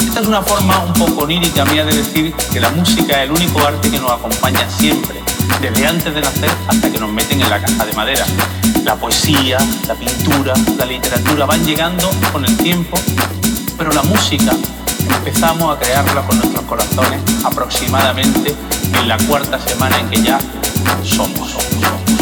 Esta es una forma un poco onírica mía de decir que la música es el único arte que nos acompaña siempre, desde antes de nacer hasta que nos meten en la caja de madera. La poesía, la pintura, la literatura van llegando con el tiempo, pero la música empezamos a crearla con nuestros corazones aproximadamente en la cuarta semana en que ya somos. Rock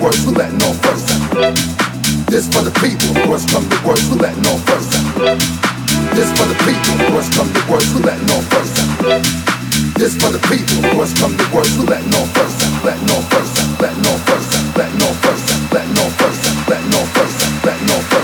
worst, we're letting off first. This for the people, worst come to worst, we're letting off first. This for the people, worst come to worst, we're letting off first. This for the people, worst come to worst, we're letting off first. Letting off first, letting off first, letting off first, letting off first, letting off first, letting off first, letting off first.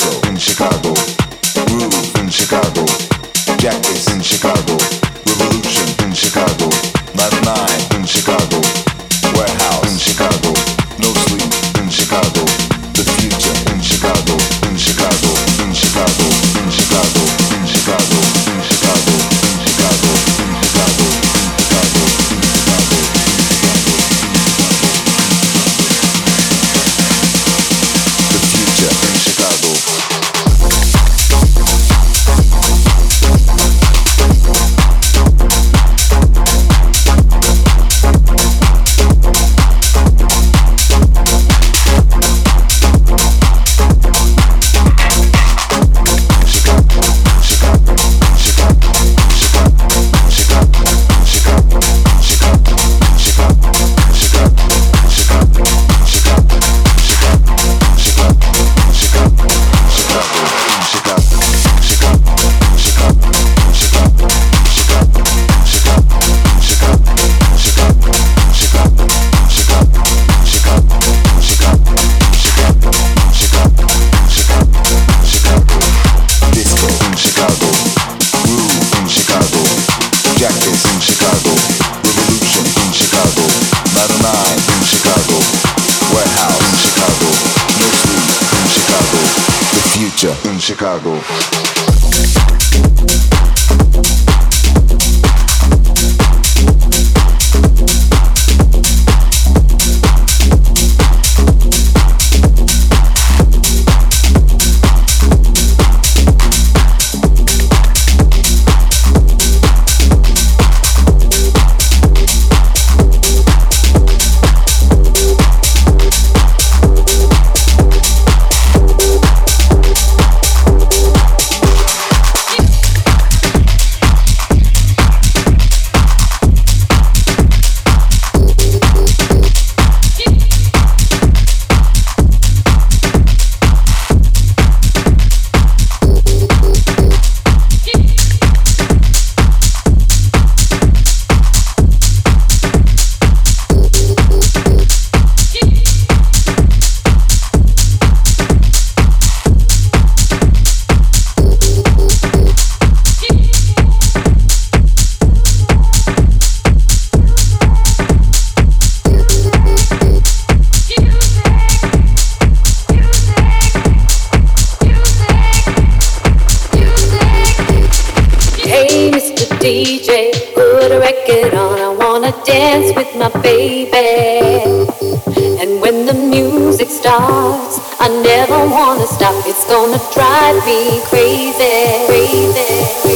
disco in Chicago, groove in Chicago, jackets in Chicago. DJ, put a record on. I wanna dance with my baby. And when the music starts, I never wanna stop. It's gonna drive me crazy, crazy.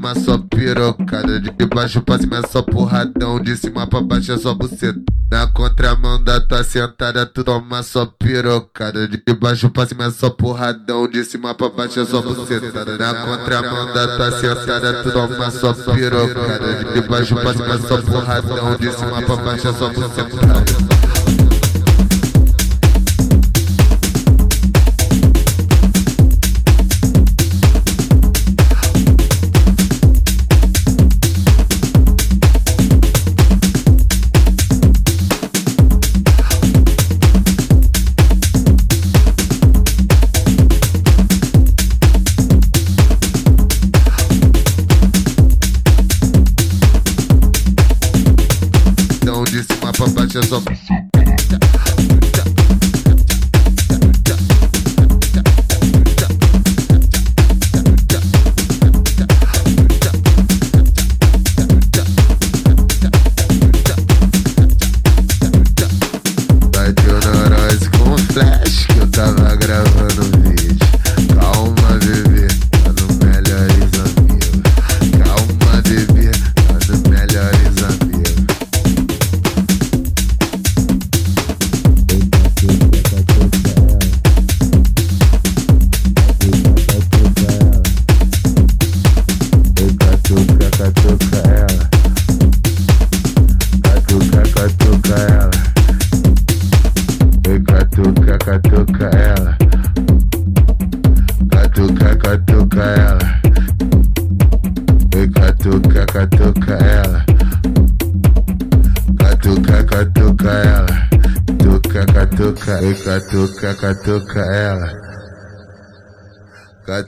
Toma só pirocada. De baixo pra cima é só porradão, de cima pra baixo é só buceta. Na contramão da tá sentada, tu toma só pirocada. De baixo pra cima é só porradão, de cima pra baixo é só bucetada. Na contramão da tá sentada, tu toma só pirocada. De baixo pra cima é só porradão, de cima pra baixo é só bucetada. зв'язок.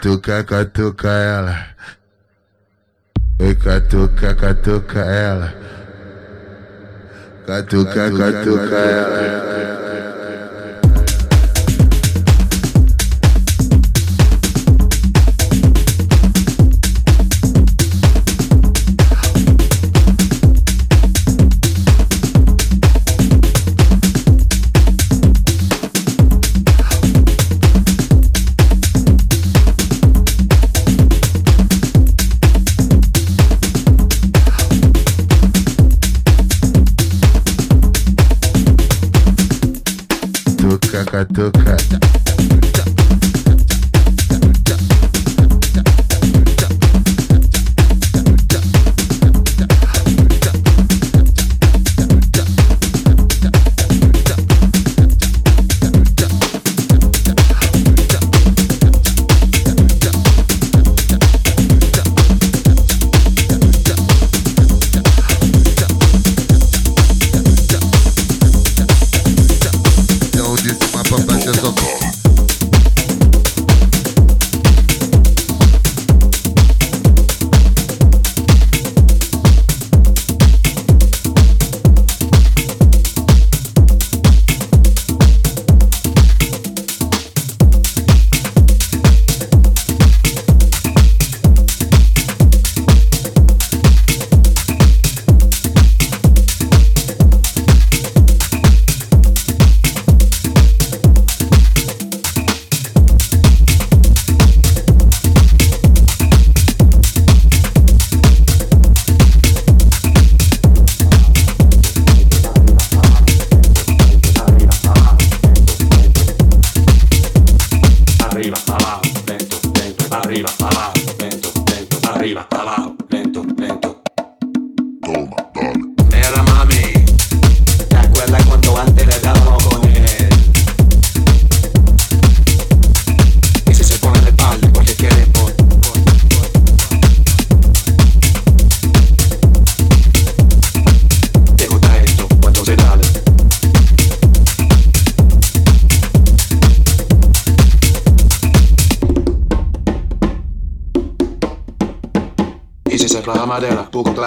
Catuca, catuca ela. Oi, catuca, catuca ela. Catuca, catuca ela.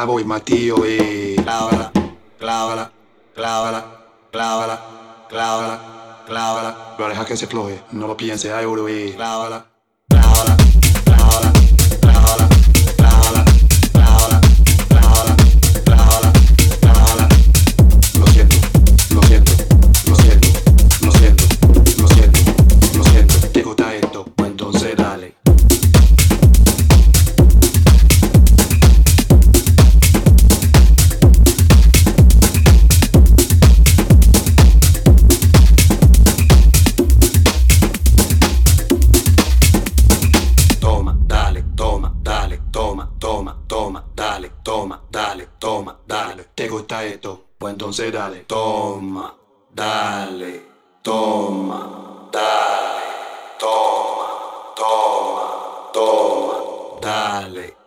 voy, Matío, eh. Clávala, clávala, clávala, clávala, clávala, clávala. Pero deja que se floje, no lo piense, a euro, eh. Clávala. dale. Toma, dale, toma, dale, toma, toma, toma, dale.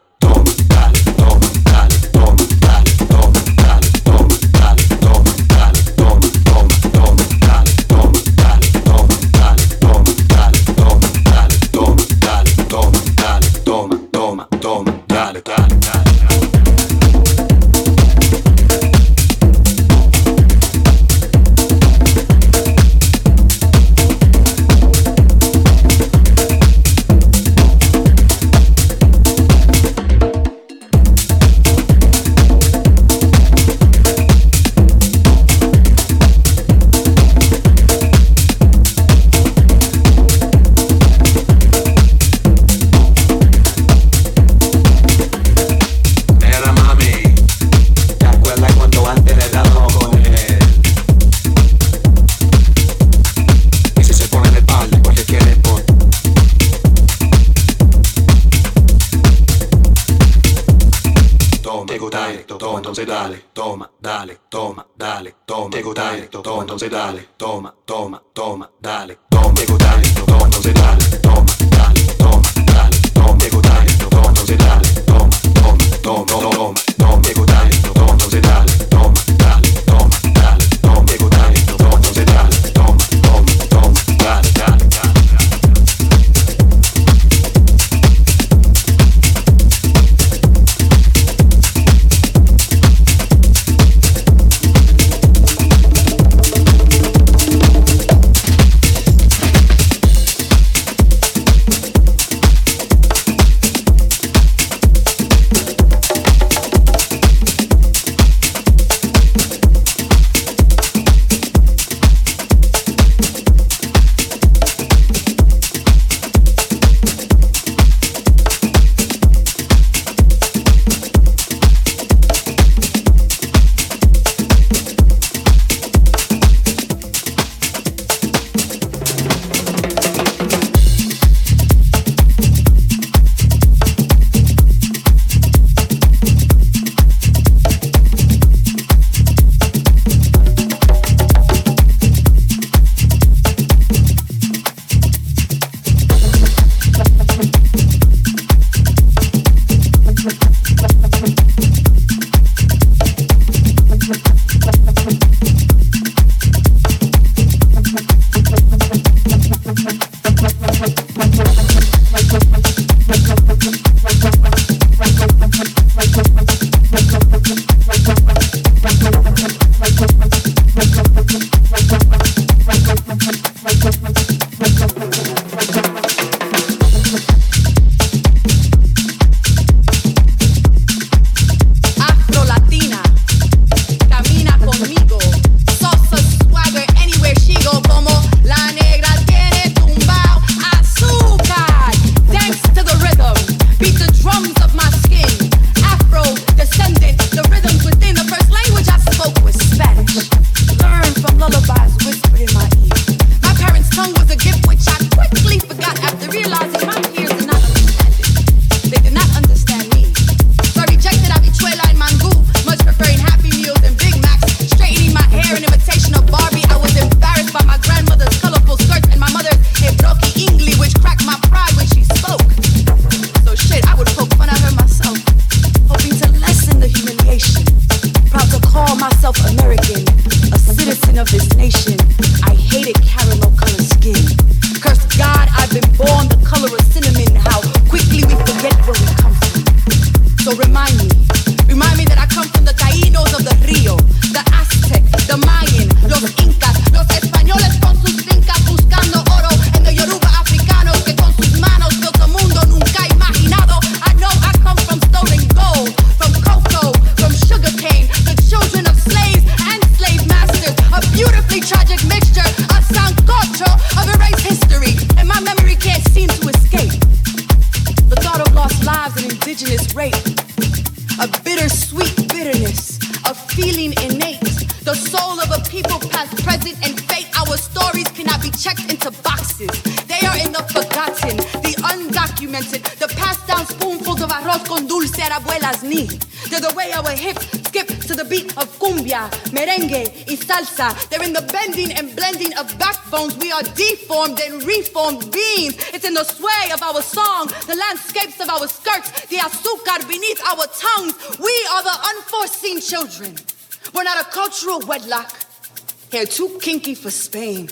Too kinky for Spain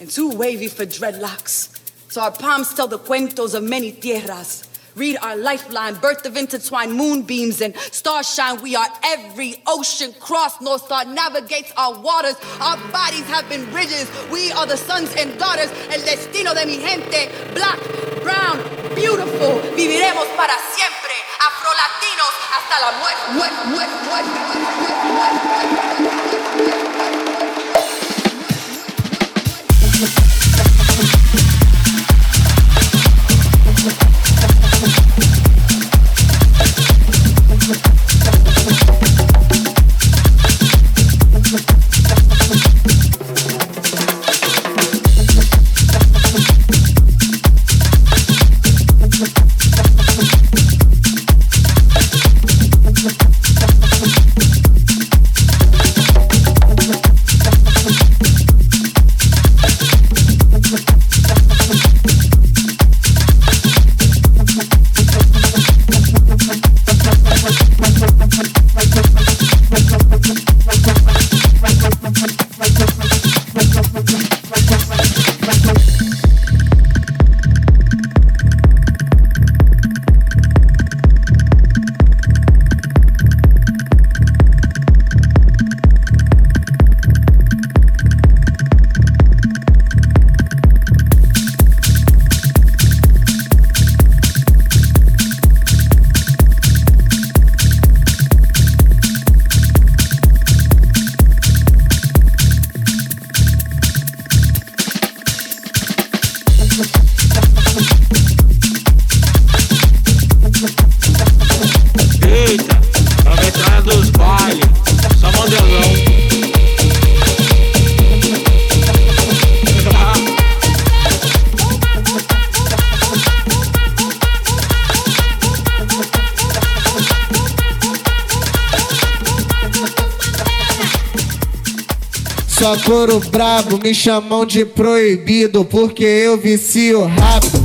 and too wavy for dreadlocks. So our palms tell the cuentos of many tierras. Read our lifeline, birth of intertwined moonbeams and starshine. We are every ocean cross. North Star navigates our waters. Our bodies have been bridges. We are the sons and daughters. El destino de mi gente. Black, brown, beautiful. Viviremos para siempre. Afro-latinos hasta la muerte. Brabo me chamam de proibido porque eu vicio rápido.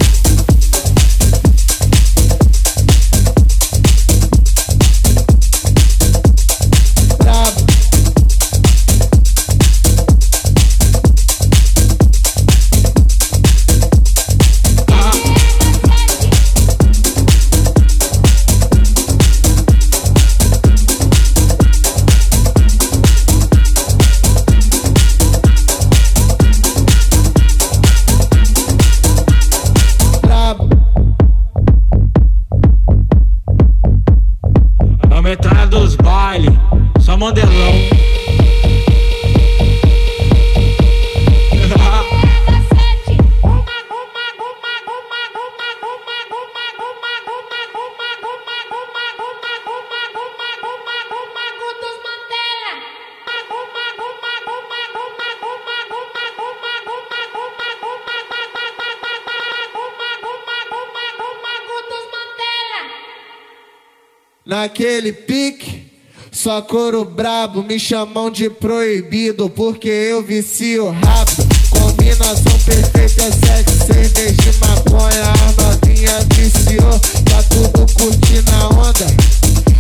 Naquele pique. Só coro brabo, me chamam de proibido, porque eu vicio rápido. Combinação perfeita é sexo, cerveja e maconha. A novinha viciou, tá tudo curtindo a onda.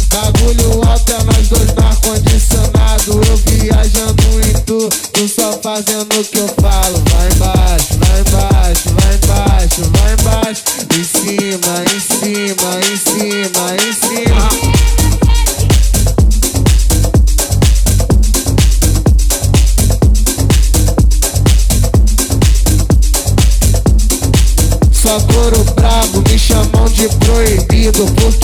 Bagulho alto é nós dois no ar-condicionado. Eu viajando em tu, tu só fazendo o que eu falo. Vai embaixo, vai embaixo, vai embaixo, vai embaixo. Proibido porque